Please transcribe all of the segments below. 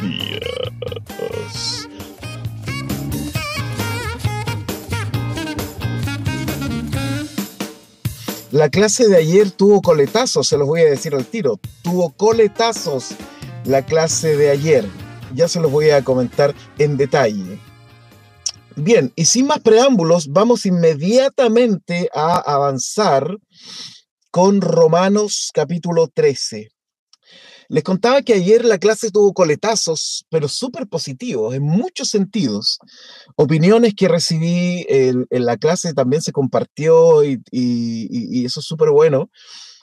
días. La clase de ayer tuvo coletazos, se los voy a decir al tiro. Tuvo coletazos la clase de ayer. Ya se los voy a comentar en detalle. Bien, y sin más preámbulos, vamos inmediatamente a avanzar con Romanos capítulo 13. Les contaba que ayer la clase tuvo coletazos, pero súper positivos en muchos sentidos. Opiniones que recibí en, la clase también se compartió y, eso es súper bueno,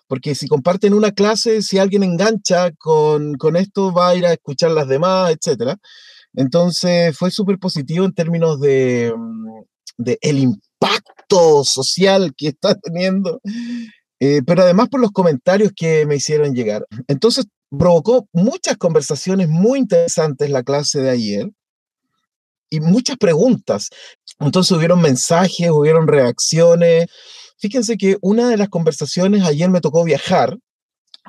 porque si comparten una clase, si alguien engancha con, con esto, va a ir a escuchar las demás, etc. Entonces fue súper positivo en términos de, el impacto social que está teniendo eh, pero además por los comentarios que me hicieron llegar. Entonces, provocó muchas conversaciones muy interesantes la clase de ayer y muchas preguntas. Entonces hubieron mensajes, hubieron reacciones. Fíjense que una de las conversaciones, ayer me tocó viajar.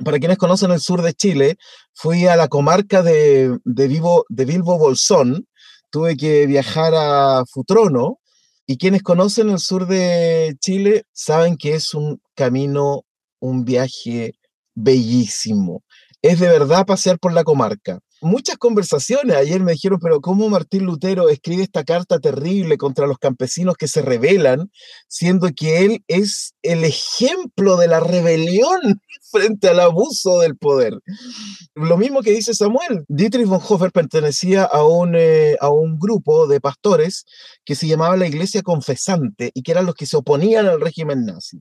Para quienes conocen el sur de Chile, fui a la comarca de, de, Vivo, de Bilbo Bolsón. Tuve que viajar a Futrono, y quienes conocen el sur de Chile saben que es un camino, un viaje bellísimo. Es de verdad pasear por la comarca. Muchas conversaciones ayer me dijeron, pero ¿cómo Martín Lutero escribe esta carta terrible contra los campesinos que se rebelan, siendo que él es el ejemplo de la rebelión frente al abuso del poder. Lo mismo que dice Samuel. Dietrich Bonhoeffer pertenecía a un, eh, a un grupo de pastores que se llamaba la Iglesia Confesante y que eran los que se oponían al régimen nazi.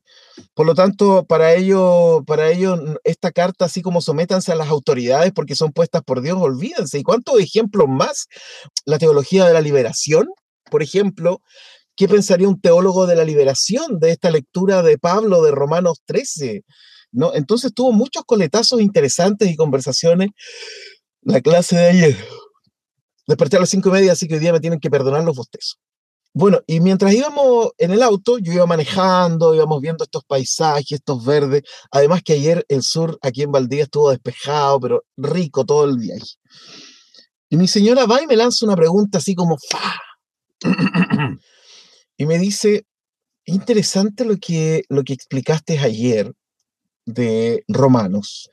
Por lo tanto, para ellos, para ello, esta carta, así como sométanse a las autoridades porque son puestas por Dios, olvídense. ¿Y cuántos ejemplos más? La teología de la liberación, por ejemplo, ¿Qué pensaría un teólogo de la liberación de esta lectura de Pablo de Romanos 13? ¿no? Entonces tuvo muchos coletazos interesantes y conversaciones la clase de ayer. Desperté a las cinco y media, así que hoy día me tienen que perdonar los bostezos. Bueno, y mientras íbamos en el auto, yo iba manejando, íbamos viendo estos paisajes, estos verdes. Además que ayer el sur aquí en Valdivia estuvo despejado, pero rico todo el viaje. Y mi señora va y me lanza una pregunta así como ¡fa! y me dice, interesante lo que, lo que explicaste ayer de Romanos.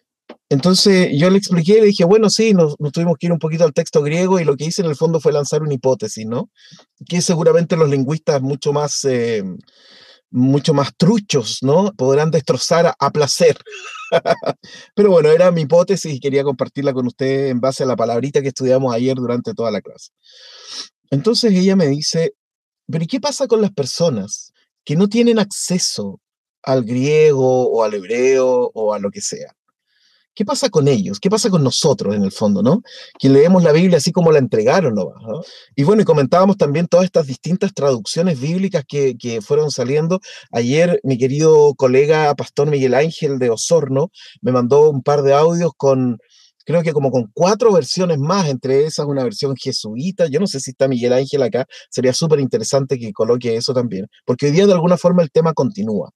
Entonces yo le expliqué y le dije, bueno, sí, nos, tuvimos que ir un poquito al texto griego y lo que hice en el fondo fue lanzar una hipótesis, ¿no? Que seguramente los lingüistas mucho más, eh, mucho más truchos, ¿no? Podrán destrozar a, placer. Pero bueno, era mi hipótesis y quería compartirla con ustedes en base a la palabrita que estudiamos ayer durante toda la clase. Entonces ella me dice, pero ¿y qué pasa con las personas que no tienen acceso al griego o al hebreo o a lo que sea. ¿Qué pasa con ellos? ¿Qué pasa con nosotros en el fondo, no? Que leemos la Biblia así como la entregaron, ¿no? Y bueno, y comentábamos también todas estas distintas traducciones bíblicas que, que fueron saliendo. Ayer mi querido colega Pastor Miguel Ángel de Osorno me mandó un par de audios con, creo que como con cuatro versiones más, entre esas una versión jesuita. Yo no sé si está Miguel Ángel acá, sería súper interesante que coloque eso también, porque hoy día de alguna forma el tema continúa.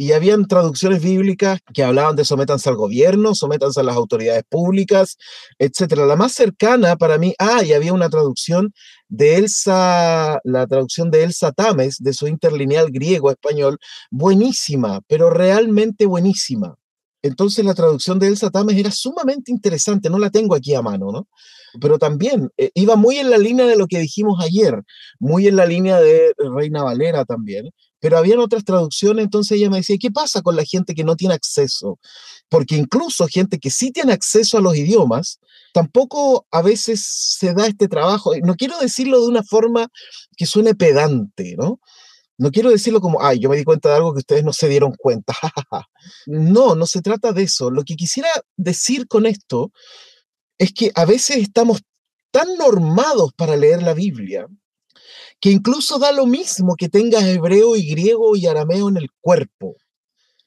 Y habían traducciones bíblicas que hablaban de sométanse al gobierno, sométanse a las autoridades públicas, etcétera. La más cercana para mí, ah, y había una traducción de Elsa, la traducción de Elsa Tames, de su interlineal griego-español, buenísima, pero realmente buenísima. Entonces la traducción de Elsa Tames era sumamente interesante, no la tengo aquí a mano, ¿no? Pero también eh, iba muy en la línea de lo que dijimos ayer, muy en la línea de Reina Valera también, pero habían otras traducciones, entonces ella me decía, ¿qué pasa con la gente que no tiene acceso? Porque incluso gente que sí tiene acceso a los idiomas, tampoco a veces se da este trabajo, no quiero decirlo de una forma que suene pedante, ¿no? No quiero decirlo como, ay, yo me di cuenta de algo que ustedes no se dieron cuenta. no, no se trata de eso. Lo que quisiera decir con esto es que a veces estamos tan normados para leer la Biblia que incluso da lo mismo que tengas hebreo y griego y arameo en el cuerpo.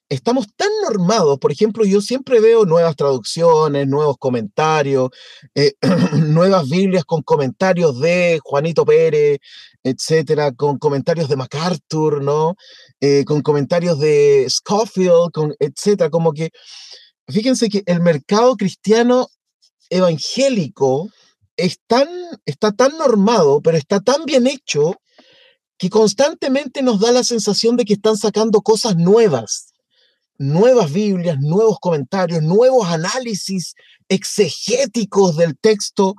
Estamos tan normados, por ejemplo, yo siempre veo nuevas traducciones, nuevos comentarios, eh, nuevas Biblias con comentarios de Juanito Pérez, etcétera, con comentarios de MacArthur, ¿no? Eh, con comentarios de Scofield, con, etcétera, como que, fíjense que el mercado cristiano evangélico está tan normado, pero está tan bien hecho que constantemente nos da la sensación de que están sacando cosas nuevas, nuevas Biblias, nuevos comentarios, nuevos análisis exegéticos del texto.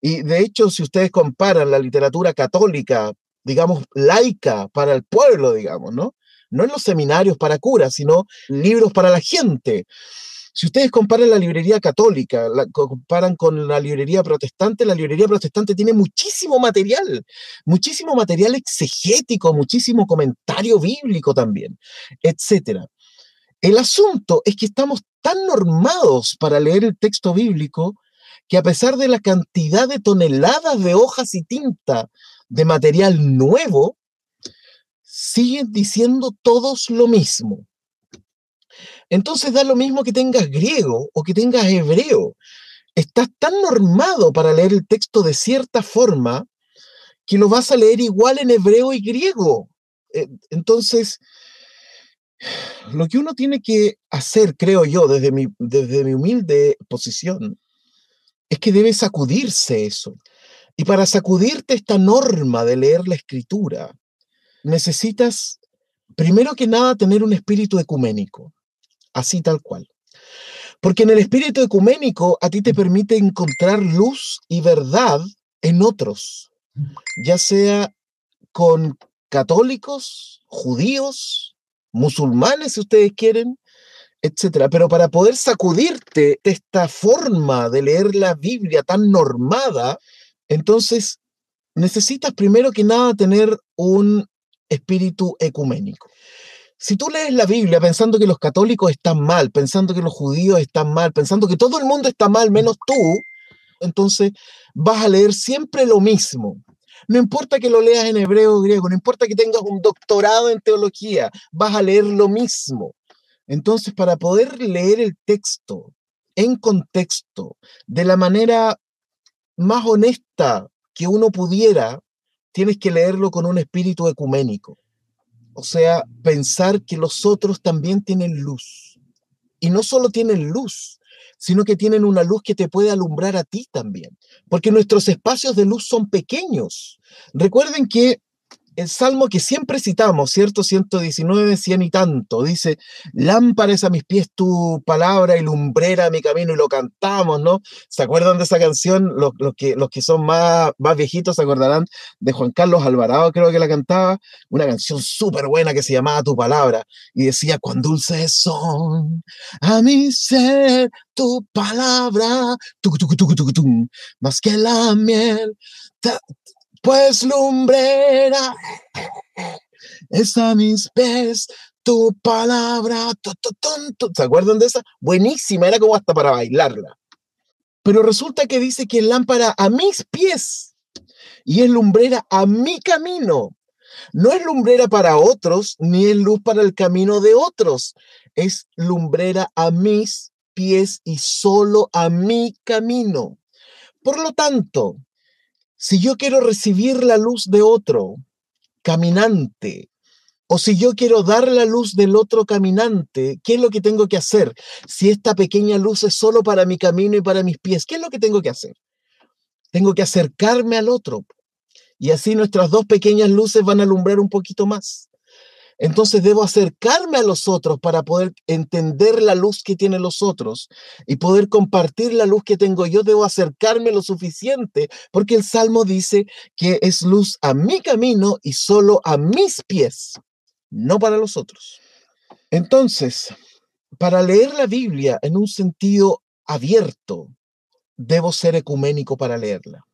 Y de hecho, si ustedes comparan la literatura católica, digamos, laica para el pueblo, digamos, ¿no? No en los seminarios para curas, sino libros para la gente. Si ustedes comparan la librería católica, la comparan con la librería protestante, la librería protestante tiene muchísimo material, muchísimo material exegético, muchísimo comentario bíblico también, etcétera. El asunto es que estamos tan normados para leer el texto bíblico que a pesar de la cantidad de toneladas de hojas y tinta de material nuevo, siguen diciendo todos lo mismo. Entonces da lo mismo que tengas griego o que tengas hebreo. Estás tan normado para leer el texto de cierta forma que lo vas a leer igual en hebreo y griego. Eh, entonces, lo que uno tiene que hacer, creo yo, desde mi, desde mi humilde posición, es que debe sacudirse eso. Y para sacudirte esta norma de leer la escritura, necesitas, primero que nada, tener un espíritu ecuménico así tal cual. Porque en el espíritu ecuménico a ti te permite encontrar luz y verdad en otros, ya sea con católicos, judíos, musulmanes, si ustedes quieren, etcétera. Pero para poder sacudirte de esta forma de leer la Biblia tan normada, entonces necesitas primero que nada tener un espíritu ecuménico. Si tú lees la Biblia pensando que los católicos están mal, pensando que los judíos están mal, pensando que todo el mundo está mal menos tú, entonces vas a leer siempre lo mismo. No importa que lo leas en hebreo o griego, no importa que tengas un doctorado en teología, vas a leer lo mismo. Entonces, para poder leer el texto en contexto, de la manera más honesta que uno pudiera, tienes que leerlo con un espíritu ecuménico. O sea, pensar que los otros también tienen luz. Y no solo tienen luz, sino que tienen una luz que te puede alumbrar a ti también. Porque nuestros espacios de luz son pequeños. Recuerden que el salmo que siempre citamos, ¿cierto? 119, 100 y tanto, dice, lámpara es a mis pies tu palabra y lumbrera mi camino, y lo cantamos, ¿no? ¿Se acuerdan de esa canción? Los, que, los que son más, más viejitos se acordarán de Juan Carlos Alvarado, creo que la cantaba, una canción súper buena que se llamaba Tu Palabra, y decía, cuán dulces son a mi ser tu palabra, más que la miel, pues lumbrera es a mis pies tu palabra. ¿Se acuerdan de esa? Buenísima, era como hasta para bailarla. Pero resulta que dice que es lámpara a mis pies y es lumbrera a mi camino. No es lumbrera para otros, ni es luz para el camino de otros. Es lumbrera a mis pies y solo a mi camino. Por lo tanto, si yo quiero recibir la luz de otro caminante, o si yo quiero dar la luz del otro caminante, ¿qué es lo que tengo que hacer? Si esta pequeña luz es solo para mi camino y para mis pies, ¿qué es lo que tengo que hacer? Tengo que acercarme al otro. Y así nuestras dos pequeñas luces van a alumbrar un poquito más. Entonces debo acercarme a los otros para poder entender la luz que tienen los otros y poder compartir la luz que tengo yo. Debo acercarme lo suficiente porque el Salmo dice que es luz a mi camino y solo a mis pies, no para los otros. Entonces, para leer la Biblia en un sentido abierto, debo ser ecuménico para leerla.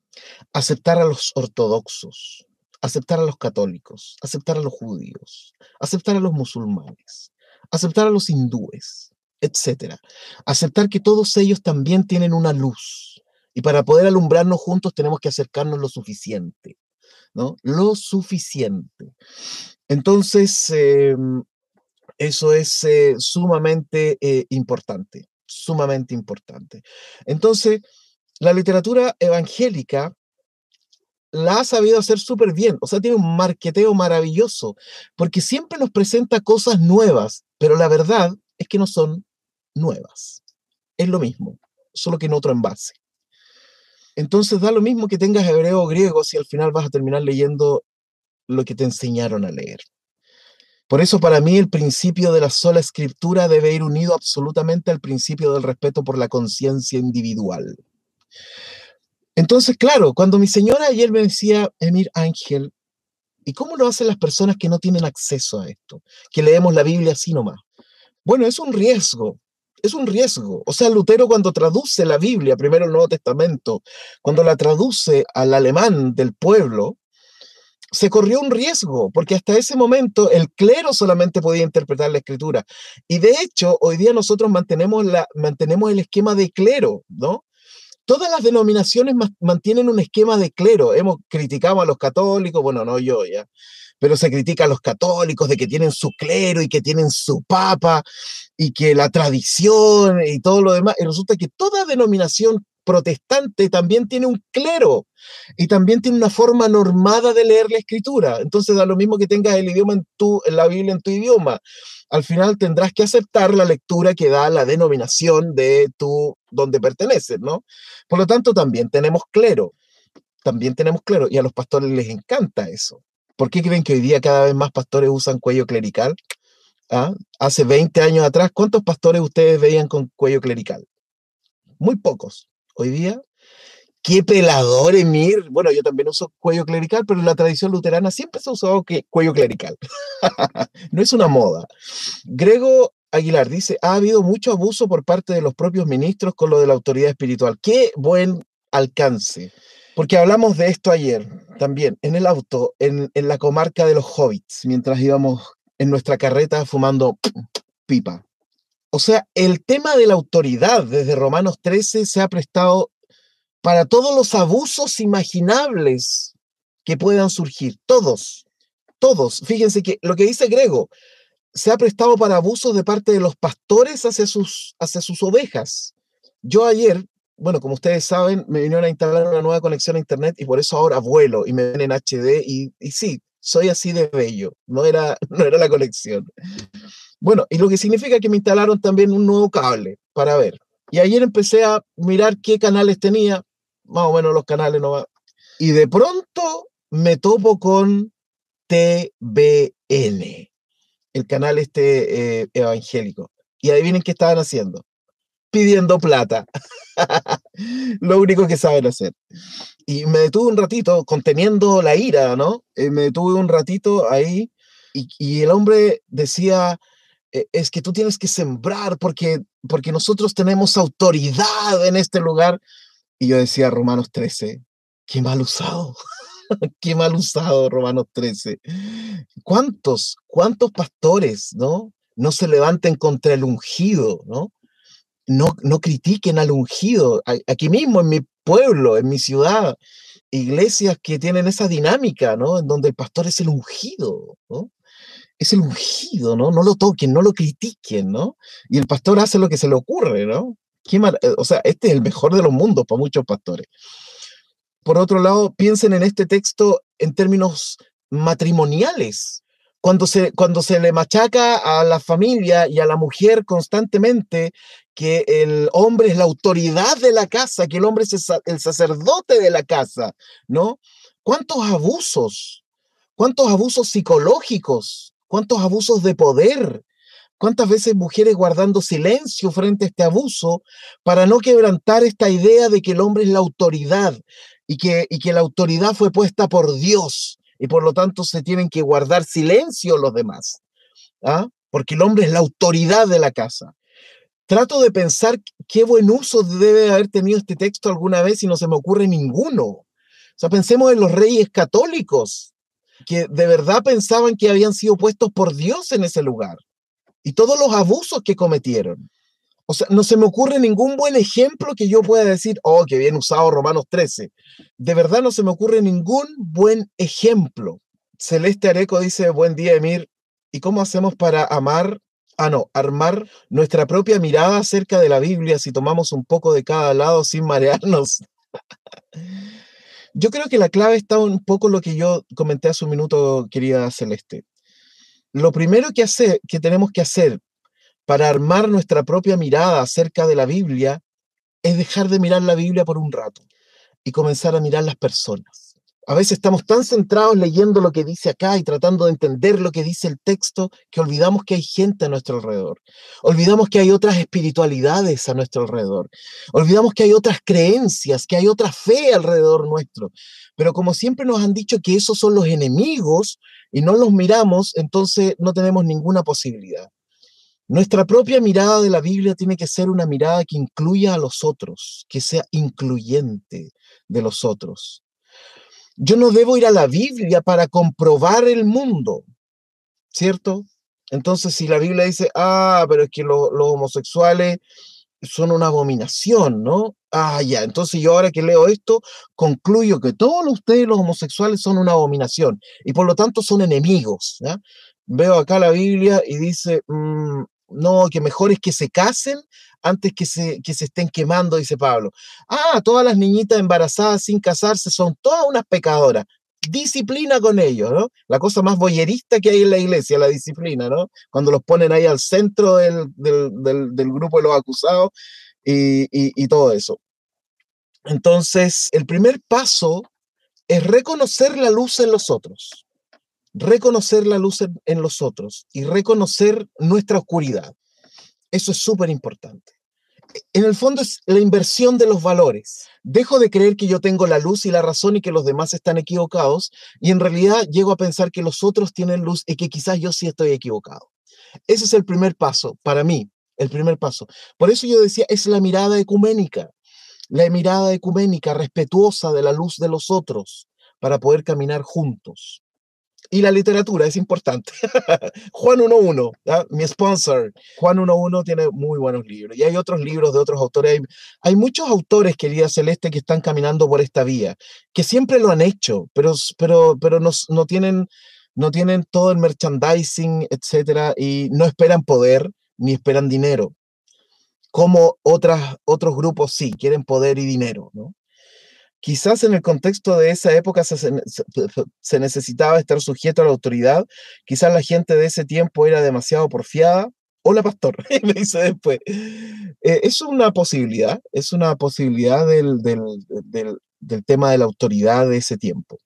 Aceptar a los ortodoxos, aceptar a los católicos, aceptar a los judíos, aceptar a los musulmanes, aceptar a los hindúes, etc. Aceptar que todos ellos también tienen una luz Y para poder alumbrarnos juntos tenemos que acercarnos lo suficiente, ¿no? Lo suficiente. Entonces, em, eso es eh, sumamente eh, importante, sumamente importante. Entonces, la literatura evangélica la ha sabido hacer súper bien, o sea, tiene un marqueteo maravilloso, porque siempre nos presenta cosas nuevas, pero la verdad es que no son nuevas. Es lo mismo, solo que en otro envase. Entonces da lo mismo que tengas hebreo o griego si al final vas a terminar leyendo lo que te enseñaron a leer. Por eso para mí el principio de la sola escritura debe ir unido absolutamente al principio del respeto por la conciencia individual. Entonces, claro, cuando mi señora ayer me decía, Emir Ángel, ¿y cómo lo hacen las personas que no tienen acceso a esto? Que leemos la Biblia así nomás. Bueno, es un riesgo, es un riesgo. O sea, Lutero cuando traduce la Biblia, primero el Nuevo Testamento, cuando la traduce al alemán del pueblo, se corrió un riesgo, porque hasta ese momento el clero solamente podía interpretar la escritura. Y de hecho, hoy día nosotros mantenemos, la, mantenemos el esquema de clero, ¿no? Todas las denominaciones mantienen un esquema de clero. Hemos criticado a los católicos, bueno, no yo ya, pero se critica a los católicos de que tienen su clero y que tienen su papa y que la tradición y todo lo demás. Y resulta que toda denominación protestante también tiene un clero y también tiene una forma normada de leer la escritura. Entonces da lo mismo que tengas el idioma en tu, la Biblia en tu idioma. Al final tendrás que aceptar la lectura que da la denominación de tu donde perteneces, ¿no? Por lo tanto, también tenemos clero. También tenemos clero y a los pastores les encanta eso. ¿Por qué creen que hoy día cada vez más pastores usan cuello clerical? ¿Ah? Hace 20 años atrás, ¿cuántos pastores ustedes veían con cuello clerical? Muy pocos. Hoy día, qué pelador, Emir. Bueno, yo también uso cuello clerical, pero en la tradición luterana siempre se ha usado que, cuello clerical. no es una moda. Grego Aguilar dice, ha habido mucho abuso por parte de los propios ministros con lo de la autoridad espiritual. Qué buen alcance. Porque hablamos de esto ayer también, en el auto, en, en la comarca de los hobbits, mientras íbamos en nuestra carreta fumando pipa. O sea, el tema de la autoridad desde Romanos 13 se ha prestado para todos los abusos imaginables que puedan surgir. Todos, todos. Fíjense que lo que dice Grego, se ha prestado para abusos de parte de los pastores hacia sus, hacia sus ovejas. Yo ayer, bueno, como ustedes saben, me vinieron a instalar una nueva conexión a Internet y por eso ahora vuelo y me ven en HD y, y sí, soy así de bello, no era, no era la conexión. Bueno, y lo que significa que me instalaron también un nuevo cable para ver. Y ayer empecé a mirar qué canales tenía, más o menos los canales no va. Y de pronto me topo con TBN, el canal este eh, evangélico. Y adivinen qué estaban haciendo. Pidiendo plata. Lo único que saben hacer. Y me detuve un ratito conteniendo la ira, ¿no? Eh, me detuve un ratito ahí y, y el hombre decía, es que tú tienes que sembrar porque, porque nosotros tenemos autoridad en este lugar. Y yo decía, Romanos 13, qué mal usado, qué mal usado Romanos 13. ¿Cuántos, cuántos pastores, no? No se levanten contra el ungido, ¿no? No, no critiquen al ungido. Aquí mismo, en mi pueblo, en mi ciudad, iglesias que tienen esa dinámica, ¿no? En donde el pastor es el ungido, ¿no? Es el ungido, ¿no? No lo toquen, no lo critiquen, ¿no? Y el pastor hace lo que se le ocurre, ¿no? Eh, o sea, este es el mejor de los mundos para muchos pastores. Por otro lado, piensen en este texto en términos matrimoniales. Cuando se, cuando se le machaca a la familia y a la mujer constantemente que el hombre es la autoridad de la casa, que el hombre es el sacerdote de la casa, ¿no? ¿Cuántos abusos? ¿Cuántos abusos psicológicos? Cuántos abusos de poder, cuántas veces mujeres guardando silencio frente a este abuso para no quebrantar esta idea de que el hombre es la autoridad y que, y que la autoridad fue puesta por Dios y por lo tanto se tienen que guardar silencio los demás, ¿ah? porque el hombre es la autoridad de la casa. Trato de pensar qué buen uso debe haber tenido este texto alguna vez y no se me ocurre ninguno. O sea, pensemos en los reyes católicos, que de verdad pensaban que habían sido puestos por Dios en ese lugar y todos los abusos que cometieron. O sea, no se me ocurre ningún buen ejemplo que yo pueda decir, oh, qué bien usado Romanos 13. De verdad no se me ocurre ningún buen ejemplo. Celeste Areco dice, buen día, Emir. ¿Y cómo hacemos para amar, ah, no, armar nuestra propia mirada acerca de la Biblia si tomamos un poco de cada lado sin marearnos? yo creo que la clave está un poco lo que yo comenté hace un minuto, querida Celeste. Lo primero que, que tenemos que hacer para armar nuestra propia mirada acerca de la Biblia es dejar de mirar la Biblia por un rato y comenzar a mirar las personas. A veces estamos tan centrados leyendo lo que dice acá y tratando de entender lo que dice el texto que olvidamos que hay gente a nuestro alrededor. Olvidamos que hay otras espiritualidades a nuestro alrededor. Olvidamos que hay otras creencias, que hay otra fe alrededor nuestro. Pero como siempre nos han dicho que esos son los enemigos y no los miramos, entonces no tenemos ninguna posibilidad. Nuestra propia mirada de la Biblia tiene que ser una mirada que incluya a los otros, que sea incluyente de los otros. Yo no debo ir a la Biblia para comprobar el mundo, ¿cierto? Entonces, si la Biblia dice, ah, pero es que los homosexuales son una abominación, ¿no? Ah, ya, entonces yo ahora que leo esto, concluyo que todos ustedes los homosexuales son una abominación y por lo tanto son enemigos. ¿ya? Veo acá la Biblia y dice, mm, no, que mejor es que se casen antes que se, que se estén quemando, dice Pablo. Ah, todas las niñitas embarazadas sin casarse son todas unas pecadoras. Disciplina con ellos, ¿no? La cosa más boyerista que hay en la iglesia, la disciplina, ¿no? Cuando los ponen ahí al centro del, grupo de los acusados y, y todo eso. Entonces, el primer paso es reconocer la luz en los otros reconocer la luz en, los otros y reconocer nuestra oscuridad. Eso es súper importante. En el fondo es la inversión de los valores. Dejo de creer que yo tengo la luz y la razón y que los demás están equivocados y en realidad llego a pensar que los otros tienen luz y que quizás yo sí estoy equivocado. Ese es el primer paso para mí, el primer paso. Por eso yo decía, es la mirada ecuménica, la mirada ecuménica respetuosa de la luz de los otros para poder caminar juntos. Y la literatura es importante. Juan 1.1, mi sponsor. Juan 1.1 tiene muy buenos libros. Y hay otros libros de otros autores. Hay, muchos autores, querida Celeste, que están caminando por esta vía, que siempre lo han hecho, pero, pero, pero no, no, tienen, no tienen todo el merchandising, etcétera, y no esperan poder ni esperan dinero. Como otras, otros grupos sí, quieren poder y dinero, ¿no? Quizás en el contexto de esa época se, necesitaba estar sujeto a la autoridad, quizás la gente de ese tiempo era demasiado porfiada. Hola, pastor, me dice después. Eh, es una posibilidad, es una posibilidad del, tema de la autoridad de ese tiempo.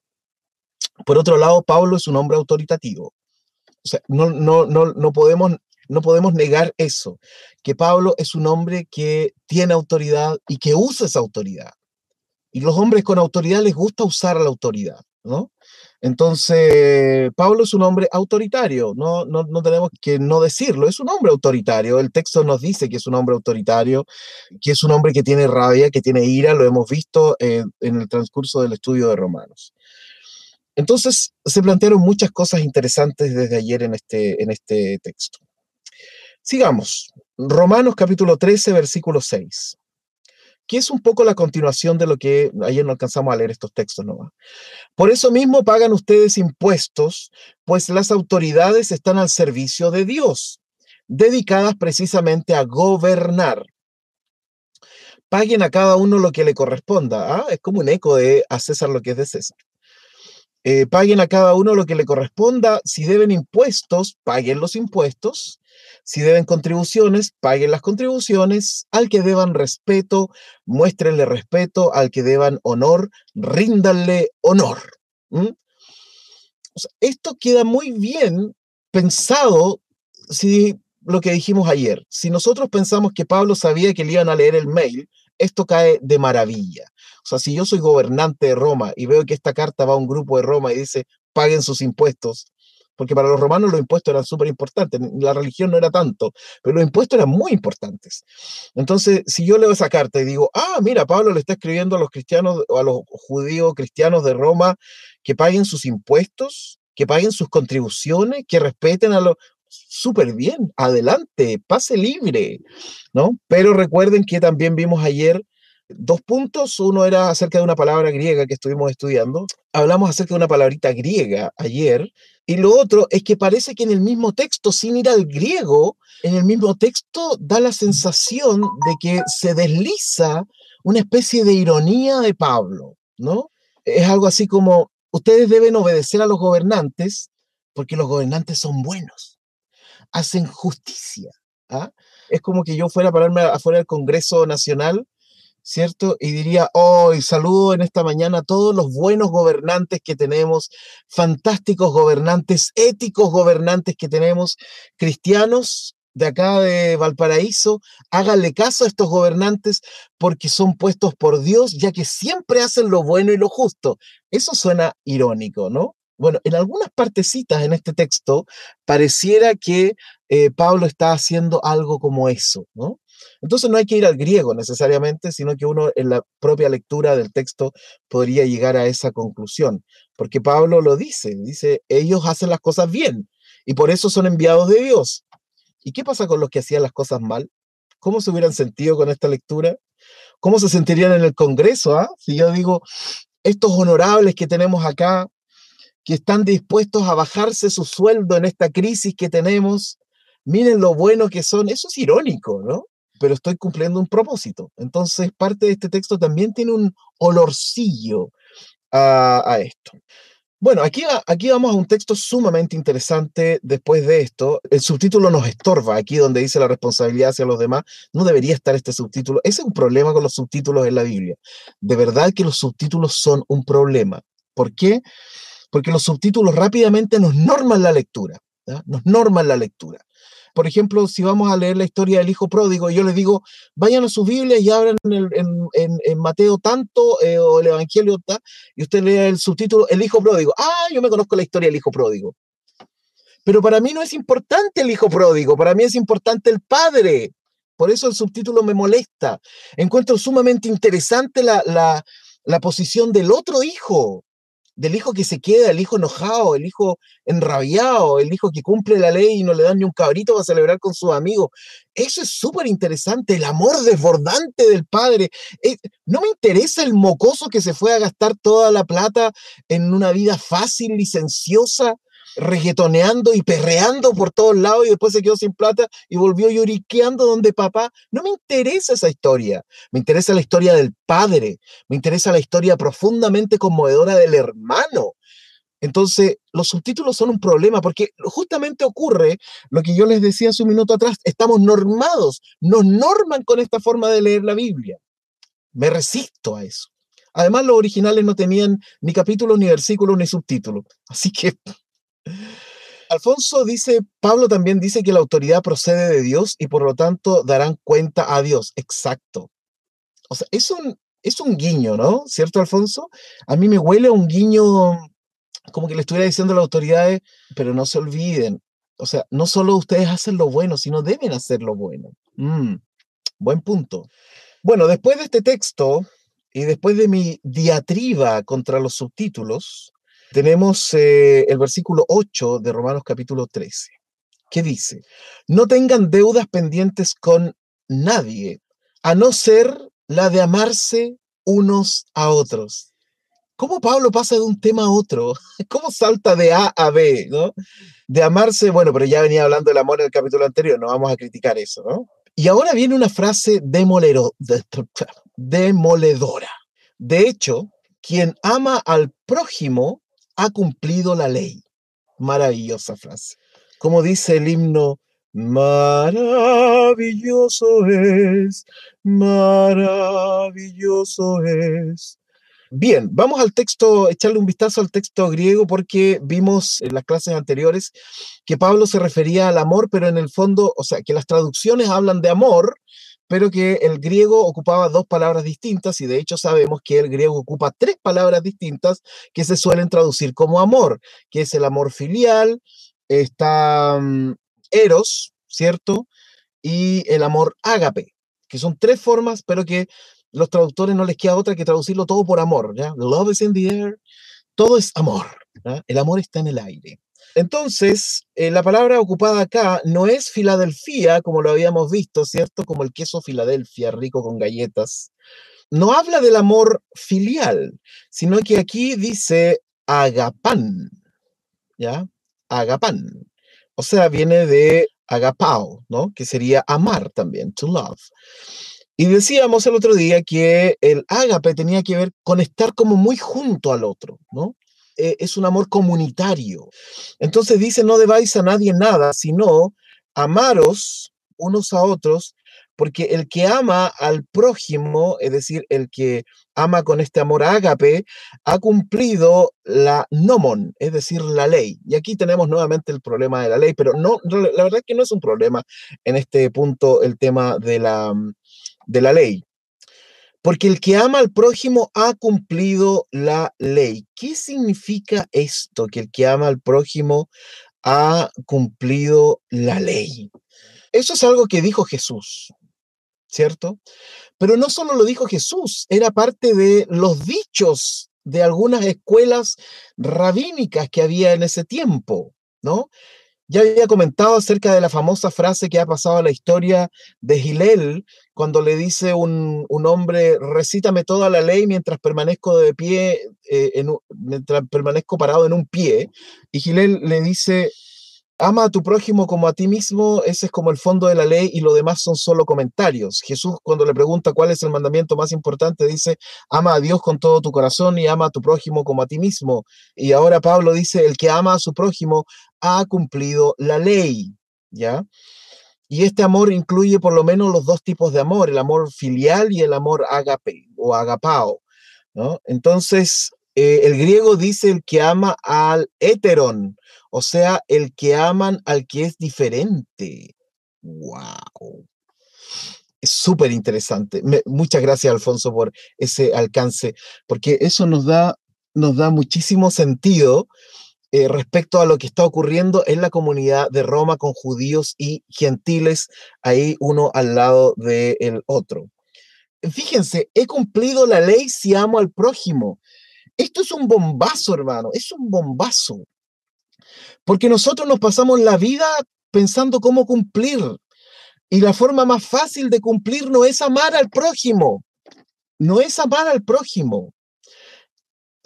Por otro lado, Pablo es un hombre autoritativo. O sea, no, no, no, no, podemos, no podemos negar eso, que Pablo es un hombre que tiene autoridad y que usa esa autoridad. Y los hombres con autoridad les gusta usar la autoridad, ¿no? Entonces, Pablo es un hombre autoritario, no, no, tenemos que no decirlo, es un hombre autoritario, el texto nos dice que es un hombre autoritario, que es un hombre que tiene rabia, que tiene ira, lo hemos visto eh, en el transcurso del estudio de Romanos. Entonces, se plantearon muchas cosas interesantes desde ayer en este, en este texto. Sigamos. Romanos capítulo 13, versículo 6 que es un poco la continuación de lo que ayer no alcanzamos a leer estos textos nomás. Por eso mismo pagan ustedes impuestos, pues las autoridades están al servicio de Dios, dedicadas precisamente a gobernar. Paguen a cada uno lo que le corresponda. ¿ah? Es como un eco de a César lo que es de César. Eh, paguen a cada uno lo que le corresponda. Si deben impuestos, paguen los impuestos. Si deben contribuciones, paguen las contribuciones. Al que deban respeto, muéstrenle respeto. Al que deban honor, ríndanle honor. esto queda muy bien pensado si lo que dijimos ayer. Si nosotros pensamos que Pablo sabía que le iban a leer el mail, esto cae de maravilla. O sea, si yo soy gobernante de Roma y veo que esta carta va a un grupo de Roma y dice, paguen sus impuestos, porque para los romanos los impuestos eran súper importantes, la religión no era tanto, pero los impuestos eran muy importantes. Entonces, si yo leo esa carta y digo, ah, mira, Pablo le está escribiendo a los cristianos o a los judíos cristianos de Roma que paguen sus impuestos, que paguen sus contribuciones, que respeten a los... súper bien, adelante, pase libre, ¿no? Pero recuerden que también vimos ayer dos puntos. Uno era acerca de una palabra griega que estuvimos estudiando. Hablamos acerca de una palabrita griega ayer. Y lo otro es que parece que en el mismo texto, sin ir al griego, en el mismo texto da la sensación de que se desliza una especie de ironía de Pablo, ¿no? Es algo así como, ustedes deben obedecer a los gobernantes porque los gobernantes son buenos, hacen justicia. ¿ah? Es como que yo fuera a pararme afuera del Congreso Nacional ¿cierto? Y diría, hoy saludo en esta mañana a todos los buenos gobernantes que tenemos, fantásticos gobernantes, éticos gobernantes que tenemos, cristianos de acá de Valparaíso, háganle caso a estos gobernantes porque son puestos por Dios, ya que siempre hacen lo bueno y lo justo. Eso suena irónico, ¿no? Bueno, en algunas partecitas en este texto pareciera que eh, Pablo está haciendo algo como eso, ¿no? Entonces no hay que ir al griego necesariamente, sino que uno en la propia lectura del texto podría llegar a esa conclusión, porque Pablo lo dice, dice, ellos hacen las cosas bien y por eso son enviados de Dios. ¿Y qué pasa con los que hacían las cosas mal? ¿Cómo se hubieran sentido con esta lectura? ¿Cómo se sentirían en el Congreso? Ah? Si yo digo, estos honorables que tenemos acá, que están dispuestos a bajarse su sueldo en esta crisis que tenemos, miren lo bueno que son, eso es irónico, ¿no? Pero estoy cumpliendo un propósito. Entonces, parte de este texto también tiene un olorcillo a, esto. Bueno, aquí, aquí vamos a un texto sumamente interesante después de esto. El subtítulo nos estorba, aquí donde dice la responsabilidad hacia los demás, no debería estar este subtítulo. Ese es un problema con los subtítulos en la Biblia. De verdad que los subtítulos son un problema. ¿Por qué? Porque los subtítulos rápidamente nos norman la lectura. Nos norman la lectura por ejemplo, si vamos a leer la historia del hijo pródigo, yo les digo, vayan a su Biblia y abran en, Mateo tanto eh, o el Evangelio, y usted lee el subtítulo, el hijo pródigo. Ah, yo me conozco la historia del hijo pródigo. Pero para mí no es importante el hijo pródigo, para mí es importante el padre. Por eso el subtítulo me molesta. Encuentro sumamente interesante la, la posición del otro hijo del hijo que se queda, el hijo enojado, el hijo enrabiado, el hijo que cumple la ley y no le dan ni un cabrito para celebrar con sus amigos. Eso es súper interesante, el amor desbordante del padre. Eh, no me interesa el mocoso que se fue a gastar toda la plata en una vida fácil, licenciosa, reggaetoneando y perreando por todos lados y después se quedó sin plata y volvió lloriqueando donde papá. No me interesa esa historia. Me interesa la historia del padre. Me interesa la historia profundamente conmovedora del hermano. Entonces, los subtítulos son un problema porque justamente ocurre lo que yo les decía hace un minuto atrás. Estamos normados, nos norman con esta forma de leer la Biblia. Me resisto a eso. Además, los originales no tenían ni capítulos, ni versículos, ni subtítulos. Así que Alfonso dice, Pablo también dice que la autoridad procede de Dios y por lo tanto darán cuenta a Dios. Exacto. O sea, es un, es un guiño, ¿no? ¿Cierto, Alfonso? A mí me huele a un guiño como que le estuviera diciendo a las autoridades, pero no se olviden. O sea, no solo ustedes hacen lo bueno, sino deben hacer lo bueno. Mm, buen punto. Bueno, después de este texto y después de mi diatriba contra los subtítulos, tenemos eh, el versículo 8 de Romanos capítulo 13, que dice, no tengan deudas pendientes con nadie, a no ser la de amarse unos a otros. ¿Cómo Pablo pasa de un tema a otro? ¿Cómo salta de A a B? ¿no? De amarse, bueno, pero ya venía hablando del amor en el capítulo anterior, no vamos a criticar eso, ¿no? Y ahora viene una frase demolero, demoledora. De hecho, quien ama al prójimo ha cumplido la ley. Maravillosa frase. Como dice el himno, maravilloso es, maravilloso es. Bien, vamos al texto, echarle un vistazo al texto griego porque vimos en las clases anteriores que Pablo se refería al amor, pero en el fondo, o sea, que las traducciones hablan de amor, pero que el griego ocupaba dos palabras distintas y de hecho sabemos que el griego ocupa tres palabras distintas que se suelen traducir como amor, que es el amor filial, está mm, eros, ¿cierto? Y el amor ágape, que son tres formas, pero que los traductores no les queda otra que traducirlo todo por amor, ¿ya? love is in the air, todo es amor, el amor está en el aire. Entonces, eh, la palabra ocupada acá no es Filadelfia, como lo habíamos visto, ¿cierto? Como el queso Filadelfia, rico con galletas. No habla del amor filial, sino que aquí dice agapán, ¿ya? Agapán. O sea, viene de agapao, ¿no? Que sería amar también, to love. Y decíamos el otro día que el ágape tenía que ver con estar como muy junto al otro, ¿no? Eh, es un amor comunitario. Entonces dice, no debáis a nadie nada, sino amaros unos a otros, porque el que ama al prójimo, es decir, el que ama con este amor ágape, ha cumplido la nomon, es decir, la ley. Y aquí tenemos nuevamente el problema de la ley, pero no, la verdad es que no es un problema en este punto el tema de la, de la ley. Porque el que ama al prójimo ha cumplido la ley. ¿Qué significa esto? Que el que ama al prójimo ha cumplido la ley. Eso es algo que dijo Jesús, ¿cierto? Pero no solo lo dijo Jesús, era parte de los dichos de algunas escuelas rabínicas que había en ese tiempo, ¿no? Ya había comentado acerca de la famosa frase que ha pasado a la historia de Gilel, cuando le dice un, un hombre, recítame toda la ley mientras permanezco de pie, eh, en, mientras permanezco parado en un pie. Y Gilel le dice, ama a tu prójimo como a ti mismo, ese es como el fondo de la ley y lo demás son solo comentarios. Jesús cuando le pregunta cuál es el mandamiento más importante, dice, ama a Dios con todo tu corazón y ama a tu prójimo como a ti mismo. Y ahora Pablo dice, el que ama a su prójimo ha cumplido la ley, ¿ya? Y este amor incluye por lo menos los dos tipos de amor, el amor filial y el amor agape o agapao, ¿no? Entonces, eh, el griego dice el que ama al heteron, o sea, el que aman al que es diferente. ¡Wow! Es súper interesante. muchas gracias, Alfonso, por ese alcance, porque eso nos da, nos da muchísimo sentido eh, respecto a lo que está ocurriendo en la comunidad de Roma con judíos y gentiles, ahí uno al lado del otro. Fíjense, he cumplido la ley si amo al prójimo. Esto es un bombazo, hermano, es un bombazo. Porque nosotros nos pasamos la vida pensando cómo cumplir. Y la forma más fácil de cumplir no es amar al prójimo. No es amar al prójimo.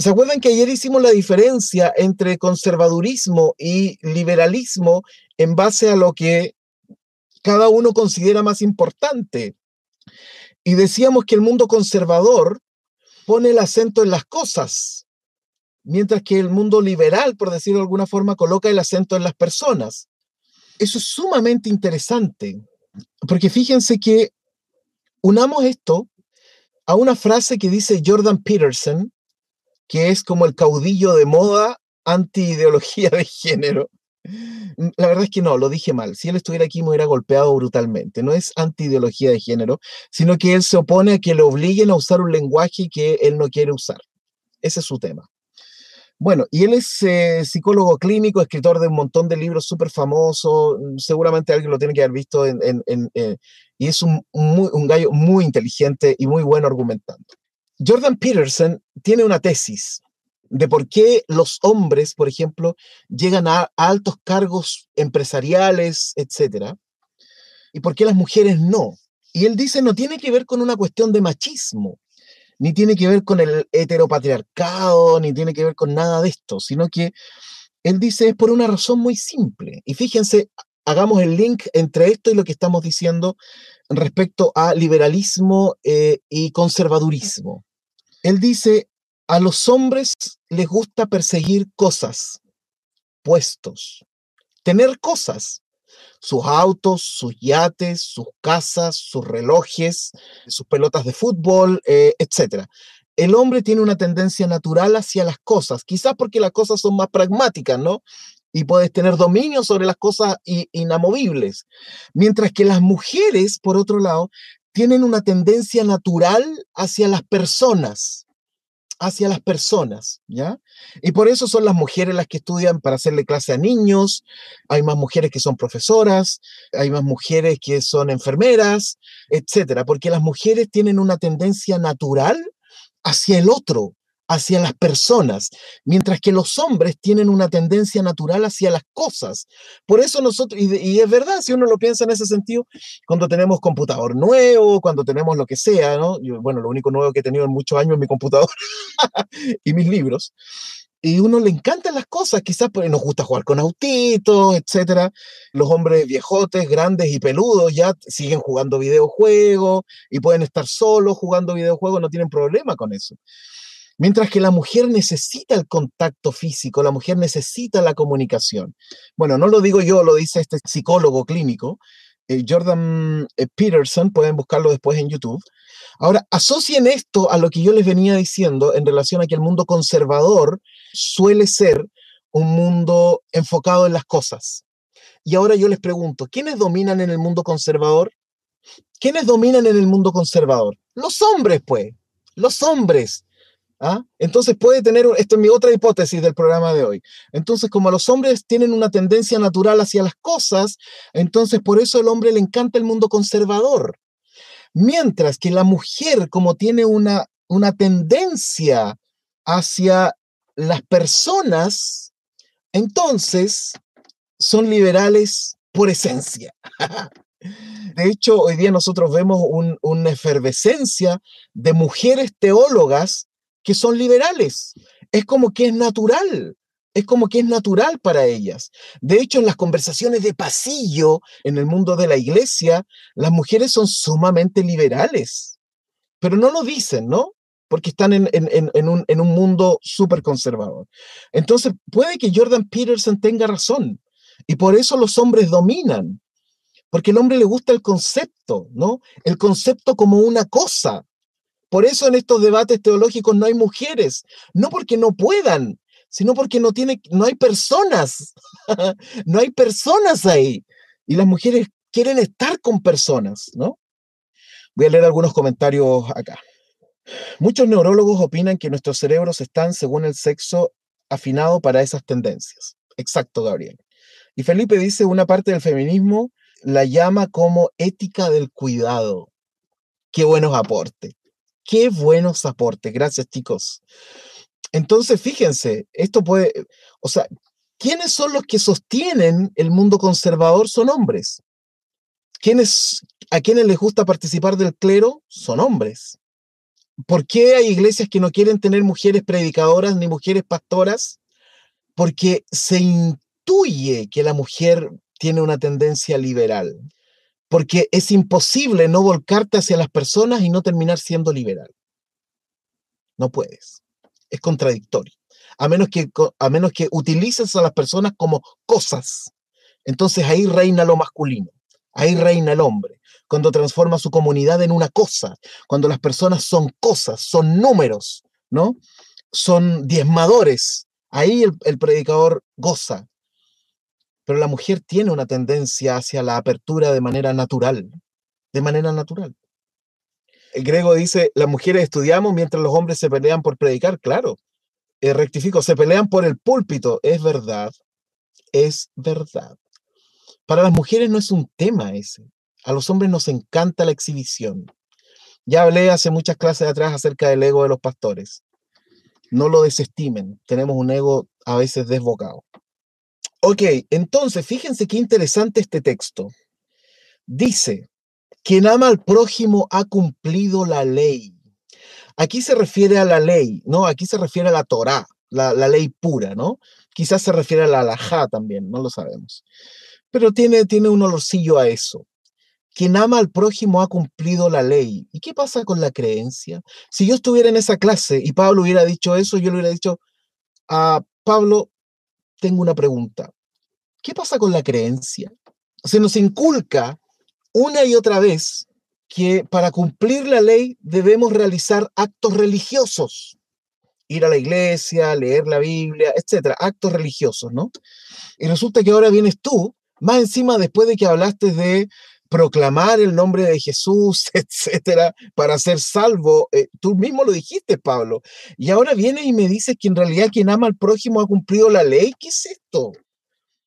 ¿Se acuerdan que ayer hicimos la diferencia entre conservadurismo y liberalismo en base a lo que cada uno considera más importante? Y decíamos que el mundo conservador pone el acento en las cosas, mientras que el mundo liberal, por decirlo de alguna forma, coloca el acento en las personas. Eso es sumamente interesante, porque fíjense que unamos esto a una frase que dice Jordan Peterson, que es como el caudillo de moda anti-ideología de género. La verdad es que no, lo dije mal. Si él estuviera aquí me hubiera golpeado brutalmente. No es anti-ideología de género, sino que él se opone a que le obliguen a usar un lenguaje que él no quiere usar. Ese es su tema. Bueno, y él es eh, psicólogo clínico, escritor de un montón de libros súper famosos, seguramente alguien lo tiene que haber visto, eh, y es un, un gallo muy inteligente y muy bueno argumentando. Jordan Peterson tiene una tesis de por qué los hombres, por ejemplo, llegan a altos cargos empresariales, etcétera, y por qué las mujeres no. Y él dice, no tiene que ver con una cuestión de machismo, ni tiene que ver con el heteropatriarcado, ni tiene que ver con nada de esto, sino que él dice es por una razón muy simple. Y fíjense, hagamos el link entre esto y lo que estamos diciendo respecto a liberalismo eh, y conservadurismo. Él dice, a los hombres les gusta perseguir cosas, puestos, tener cosas, sus autos, sus yates, sus casas, sus relojes, sus pelotas de fútbol, eh, etc. El hombre tiene una tendencia natural hacia las cosas, quizás porque las cosas son más pragmáticas, ¿no? Y puedes tener dominio sobre las cosas inamovibles. Mientras que las mujeres, por otro lado, tienen una tendencia natural hacia las personas, hacia las personas, ¿ya? Y por eso son las mujeres las que estudian para hacerle clase a niños, hay más mujeres que son profesoras, hay más mujeres que son enfermeras, etcétera, porque las mujeres tienen una tendencia natural hacia el otro, hacia las personas, mientras que los hombres tienen una tendencia natural hacia las cosas. Por eso nosotros, y, es verdad, si uno lo piensa en ese sentido, cuando tenemos computador nuevo, cuando tenemos lo que sea, ¿no? bueno, lo único nuevo que he tenido en muchos años es mi computador y mis libros y uno le encantan las cosas, quizás porque nos gusta jugar con autitos, etcétera. Los hombres viejotes, grandes y peludos ya siguen jugando videojuegos y pueden estar solos jugando videojuegos, no tienen problema con eso. Mientras que la mujer necesita el contacto físico, la mujer necesita la comunicación. Bueno, no lo digo yo, lo dice este psicólogo clínico, eh, Jordan eh, Peterson, pueden buscarlo después en YouTube. Ahora, asocien esto a lo que yo les venía diciendo en relación a que el mundo conservador suele ser un mundo enfocado en las cosas. Y ahora yo les pregunto, ¿quiénes dominan en el mundo conservador? ¿Quiénes dominan en el mundo conservador? Los hombres, pues. Los hombres. ¿Ah? Entonces puede tener, esto es mi otra hipótesis del programa de hoy. Entonces, como los hombres tienen una tendencia natural hacia las cosas, entonces por eso el hombre le encanta el mundo conservador. Mientras que la mujer, como tiene una, una tendencia hacia las personas, entonces son liberales por esencia. De hecho, hoy día nosotros vemos una efervescencia de mujeres teólogas que son liberales. Es como que es natural es como que es natural para ellas. De hecho, en las conversaciones de pasillo en el mundo de la iglesia, las mujeres son sumamente liberales, pero no lo dicen, ¿no? Porque están en, un, en un mundo súper conservador. Entonces, puede que Jordan Peterson tenga razón, y por eso los hombres dominan, porque al hombre le gusta el concepto, ¿no? El concepto como una cosa. Por eso en estos debates teológicos no hay mujeres, no porque no puedan, sino porque no, tiene, no hay personas, no hay personas ahí. Y las mujeres quieren estar con personas, ¿no? Voy a leer algunos comentarios acá. Muchos neurólogos opinan que nuestros cerebros están, según el sexo, afinados para esas tendencias. Exacto, Gabriel. Y Felipe dice, una parte del feminismo la llama como ética del cuidado. Qué buenos aportes. Qué buenos aportes. Gracias, chicos. Entonces, fíjense, esto puede, o sea, ¿quiénes son los que sostienen el mundo conservador? Son hombres. ¿Quiénes, ¿A quienes les gusta participar del clero? Son hombres. ¿Por qué hay iglesias que no quieren tener mujeres predicadoras ni mujeres pastoras? Porque se intuye que la mujer tiene una tendencia liberal. Porque es imposible no volcarte hacia las personas y no terminar siendo liberal. No puedes es contradictorio. A menos, que, a menos que utilices a las personas como cosas. Entonces ahí reina lo masculino, ahí reina el hombre, cuando transforma su comunidad en una cosa, cuando las personas son cosas, son números, ¿no? Son diezmadores. Ahí el, el predicador goza. Pero la mujer tiene una tendencia hacia la apertura de manera natural, de manera natural. El griego dice, las mujeres estudiamos mientras los hombres se pelean por predicar, claro. Eh, rectifico, se pelean por el púlpito, es verdad, es verdad. Para las mujeres no es un tema ese. A los hombres nos encanta la exhibición. Ya hablé hace muchas clases atrás acerca del ego de los pastores. No lo desestimen. Tenemos un ego a veces desbocado. Ok, entonces fíjense qué interesante este texto. Dice, quien ama al prójimo ha cumplido la ley. Aquí se refiere a la ley, ¿no? Aquí se refiere a la Torá, la, ley pura, ¿no? Quizás se refiere a la alajá también, no lo sabemos. Pero tiene, tiene un olorcillo a eso. Quien ama al prójimo ha cumplido la ley. ¿Y qué pasa con la creencia? Si yo estuviera en esa clase y Pablo hubiera dicho eso, yo le hubiera dicho a Pablo, tengo una pregunta. ¿Qué pasa con la creencia? Se nos inculca una y otra vez que para cumplir la ley debemos realizar actos religiosos, ir a la iglesia, leer la Biblia, etcétera, actos religiosos, ¿no? Y resulta que ahora vienes tú, más encima después de que hablaste de proclamar el nombre de Jesús, etcétera, para ser salvo. Eh, tú mismo lo dijiste, Pablo. Y ahora vienes y me dices que en realidad quien ama al prójimo ha cumplido la ley. ¿Qué es esto?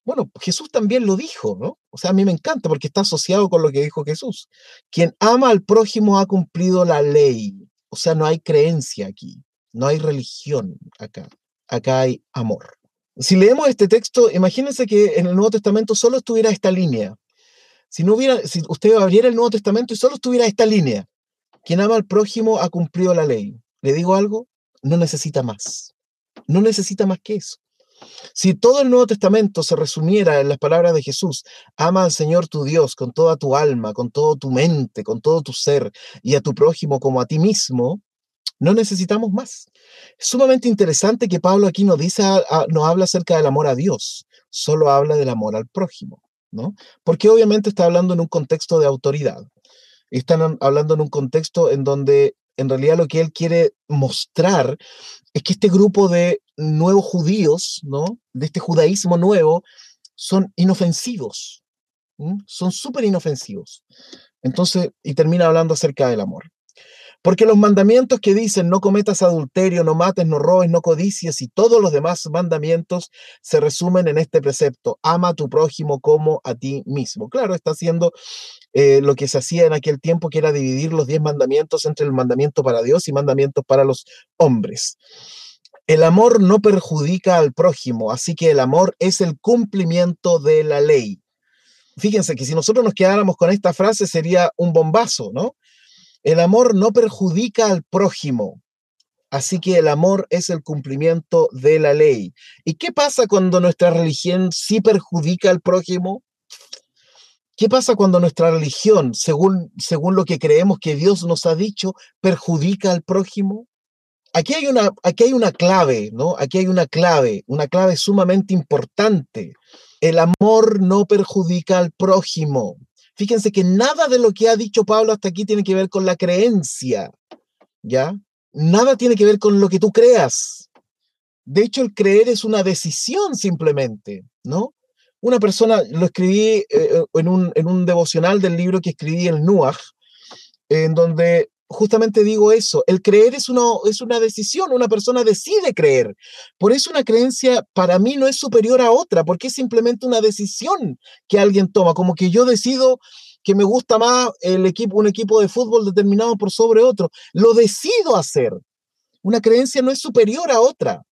Bueno, Jesús también lo dijo, ¿no? O sea, a mí me encanta porque está asociado con lo que dijo Jesús. Quien ama al prójimo ha cumplido la ley. O sea, no hay creencia aquí. no hay religión acá, acá hay amor. Si leemos este texto, imagínense que en el Nuevo Testamento solo estuviera esta línea. Si no hubiera, si usted abriera el Nuevo Testamento y solo estuviera esta línea, quien ama al prójimo ha cumplido la ley. ¿Le digo algo? No necesita más. No necesita más que eso. Si todo el Nuevo Testamento se resumiera en las palabras de Jesús, ama al Señor tu Dios con toda tu alma, con toda tu mente, con todo tu ser, y a tu prójimo como a ti mismo, no necesitamos más. Es sumamente interesante que Pablo aquí no dice, no habla acerca del amor a Dios, solo habla del amor al prójimo, Porque obviamente está hablando en un contexto de autoridad. Están hablando en un contexto en donde en realidad lo que él quiere mostrar es que este grupo de nuevos judíos. De este judaísmo nuevo, son inofensivos. Son súper inofensivos. Entonces, y termina hablando acerca del amor. Porque los mandamientos que dicen no cometas adulterio, no mates, no robes, no codicies y todos los demás mandamientos se resumen en este precepto, ama a tu prójimo como a ti mismo. Claro, está haciendo eh, lo que se hacía en aquel tiempo, que era dividir los diez mandamientos entre el mandamiento para Dios y mandamientos para los hombres. El amor no perjudica al prójimo, así que el amor es el cumplimiento de la ley. Fíjense que si nosotros nos quedáramos con esta frase sería un bombazo, ¿no? El amor no perjudica al prójimo. Así que el amor es el cumplimiento de la ley. ¿Y qué pasa cuando nuestra religión sí perjudica al prójimo? ¿Qué pasa cuando nuestra religión, según, según lo que creemos que Dios nos ha dicho, perjudica al prójimo? Aquí hay, una, aquí hay una clave, ¿no? Aquí hay una clave, una clave sumamente importante. El amor no perjudica al prójimo. Fíjense que nada de lo que ha dicho Pablo hasta aquí tiene que ver con la creencia, ¿ya? Nada tiene que ver con lo que tú creas. De hecho, el creer es una decisión simplemente, ¿no? Una persona, lo escribí eh, eh, en, un, en un devocional del libro que escribí en Nuach, en donde justamente digo eso, el creer es, uno, es una decisión, una persona decide creer. Por eso una creencia para mí no es superior a otra, porque es simplemente una decisión que alguien toma, como que yo decido que me gusta más el equipo, un equipo de fútbol determinado por sobre otro. Lo decido hacer. Una creencia no es superior a otra.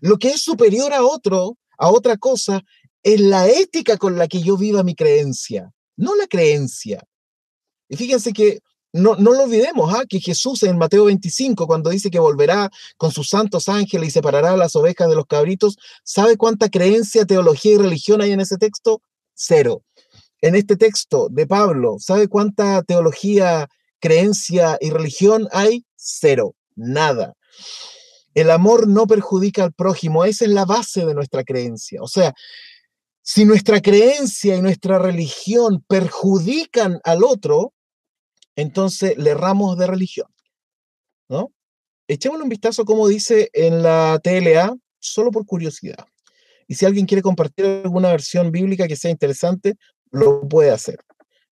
Lo que es superior a otro, a otra cosa, es la ética con la que yo viva mi creencia, no la creencia. Y fíjense que no, no lo olvidemos, ¿ah? que Jesús en Mateo 25, cuando dice que volverá con sus santos ángeles y separará las ovejas de los cabritos, ¿sabe cuánta creencia, teología y religión hay en ese texto? Cero. En este texto de Pablo, ¿sabe cuánta teología, creencia y religión hay? Cero. Nada. El amor no perjudica al prójimo, esa es la base de nuestra creencia. O sea, si nuestra creencia y nuestra religión perjudican al otro, entonces le erramos de religión. ¿No? Echémosle un vistazo como dice en la TLA, solo por curiosidad. Y si alguien quiere compartir alguna versión bíblica que sea interesante, lo puede hacer.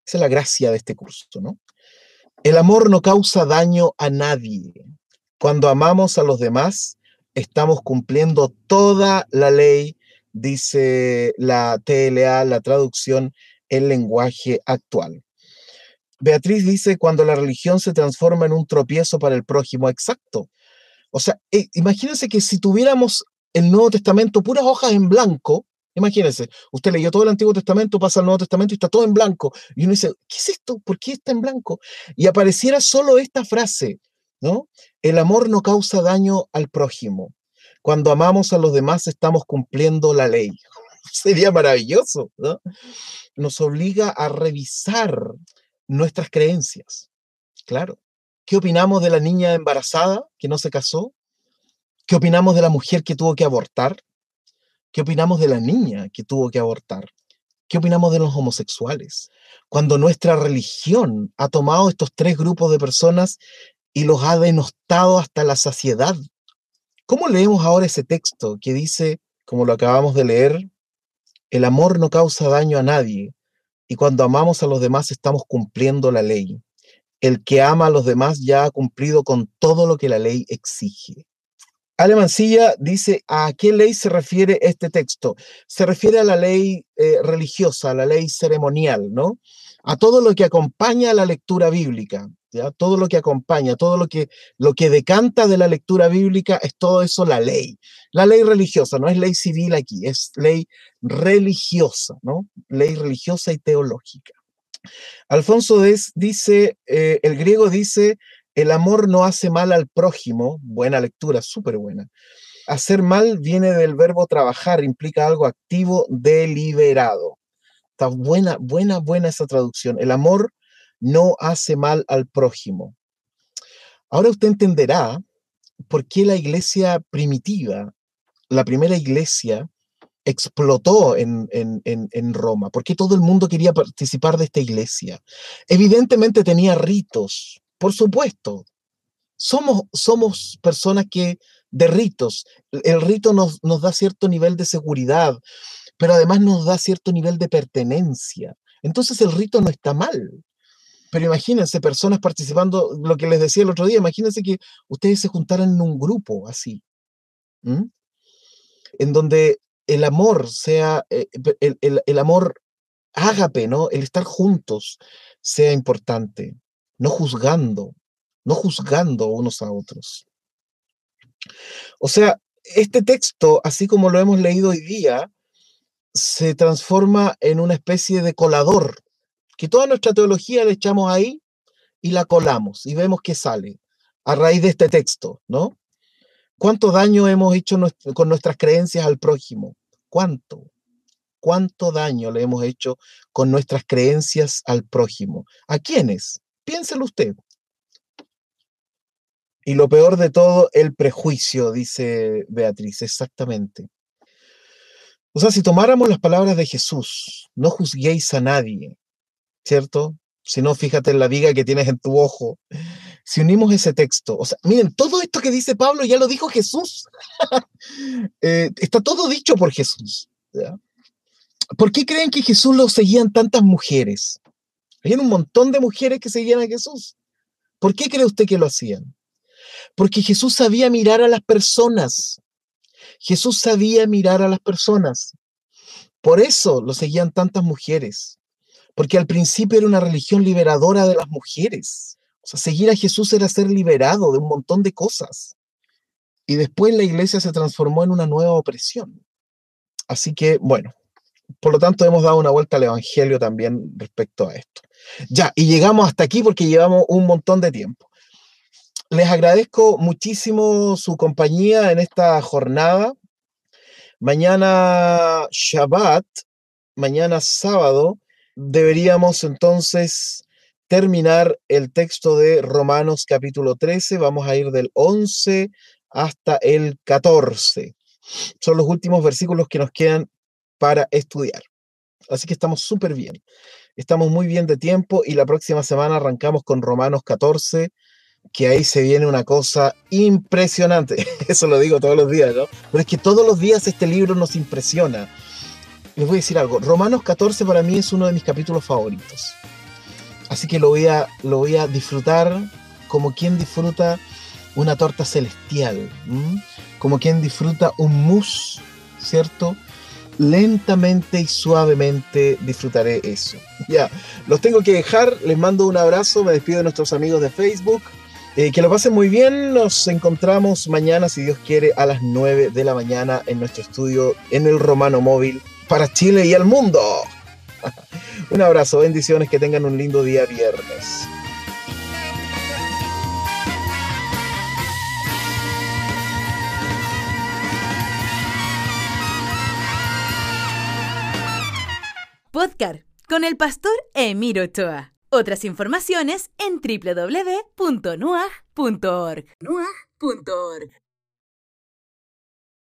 Esa es la gracia de este curso, ¿no? El amor no causa daño a nadie. Cuando amamos a los demás, estamos cumpliendo toda la ley, dice la TLA, la traducción en lenguaje actual. Beatriz dice, cuando la religión se transforma en un tropiezo para el prójimo, exacto. O sea, eh, imagínense que si tuviéramos el Nuevo Testamento puras hojas en blanco, imagínense, usted leyó todo el Antiguo Testamento, pasa al Nuevo Testamento y está todo en blanco. Y uno dice, ¿qué es esto? ¿Por qué está en blanco? Y apareciera solo esta frase, ¿no? El amor no causa daño al prójimo. Cuando amamos a los demás estamos cumpliendo la ley. Sería maravilloso, ¿no? Nos obliga a revisar nuestras creencias. Claro. ¿Qué opinamos de la niña embarazada que no se casó? ¿Qué opinamos de la mujer que tuvo que abortar? ¿Qué opinamos de la niña que tuvo que abortar? ¿Qué opinamos de los homosexuales? Cuando nuestra religión ha tomado estos tres grupos de personas y los ha denostado hasta la saciedad. ¿Cómo leemos ahora ese texto que dice, como lo acabamos de leer, el amor no causa daño a nadie, y cuando amamos a los demás estamos cumpliendo la ley. El que ama a los demás ya ha cumplido con todo lo que la ley exige. Alemancilla dice, ¿a qué ley se refiere este texto? Se refiere a la ley eh, religiosa, a la ley ceremonial, ¿no? A todo lo que acompaña a la lectura bíblica. Todo lo que acompaña, todo lo que, lo que decanta de la lectura bíblica es todo eso la ley. La ley religiosa, no es ley civil aquí, es ley religiosa, ¿no? Ley religiosa y teológica. Alfonso dice, eh, el griego dice, el amor no hace mal al prójimo, buena lectura, súper buena. Hacer mal viene del verbo trabajar, implica algo activo, deliberado. Está buena, buena, buena esa traducción. El amor no hace mal al prójimo. Ahora usted entenderá por qué la iglesia primitiva, la primera iglesia, explotó en, en, Roma, por qué todo el mundo quería participar de esta iglesia. Evidentemente tenía ritos, por supuesto. Somos, somos personas que de ritos, el rito nos, nos da cierto nivel de seguridad, pero además nos da cierto nivel de pertenencia. Entonces el rito no está mal. Pero imagínense personas participando, lo que les decía el otro día, imagínense que ustedes se juntaran en un grupo así, en donde el amor sea, eh, el, el, amor ágape, ¿no? El estar juntos sea importante, no juzgando, no juzgando unos a otros. O sea, este texto, así como lo hemos leído hoy día, se transforma en una especie de colador que toda nuestra teología le echamos ahí y la colamos y vemos qué sale a raíz de este texto, ¿no? ¿Cuánto daño hemos hecho con nuestras creencias al prójimo? ¿Cuánto? ¿Cuánto daño le hemos hecho con nuestras creencias al prójimo? ¿A quiénes? Piénselo usted. Y lo peor de todo, el prejuicio, dice Beatriz, exactamente. O sea, si tomáramos las palabras de Jesús, no juzguéis a nadie, ¿cierto? Si no, fíjate en la viga que tienes en tu ojo. Si unimos ese texto, o sea, miren, todo esto que dice Pablo ya lo dijo Jesús. Eh, está todo dicho por Jesús. ¿Por qué creen que Jesús lo seguían tantas mujeres? Había un montón de mujeres que seguían a Jesús. ¿Por qué cree usted que lo hacían? Porque Jesús sabía mirar a las personas. Jesús sabía mirar a las personas. Por eso lo seguían tantas mujeres porque al principio era una religión liberadora de las mujeres. O sea, seguir a Jesús era ser liberado de un montón de cosas. Y después la iglesia se transformó en una nueva opresión. Así que, bueno, por lo tanto hemos dado una vuelta al Evangelio también respecto a esto. Ya, y llegamos hasta aquí porque llevamos un montón de tiempo. Les agradezco muchísimo su compañía en esta jornada. Mañana Shabbat, mañana sábado, deberíamos entonces terminar el texto de Romanos capítulo 13. Vamos a ir del 11 hasta el 14. Son los últimos versículos que nos quedan para estudiar. Así que estamos súper bien. Estamos muy bien de tiempo y la próxima semana arrancamos con Romanos 14, que ahí se viene una cosa impresionante. Eso lo digo todos los días, ¿no? Pero es que todos los días este libro nos impresiona les voy a decir algo. Romanos 14 para mí es uno de mis capítulos favoritos. Así que lo voy a, lo voy a disfrutar como quien disfruta una torta celestial, como quien disfruta un mousse, ¿cierto? Lentamente y suavemente disfrutaré eso. Ya, los tengo que dejar, les mando un abrazo, me despido de nuestros amigos de Facebook. Eh, que lo pasen muy bien, nos encontramos mañana, si Dios quiere, a las 9 de la mañana en nuestro estudio en el Romano Móvil para Chile y el mundo. un abrazo, bendiciones, que tengan un lindo día viernes. Podcast con el pastor Emiro Ochoa. Otras informaciones en www.nuag.org. Nuag.org.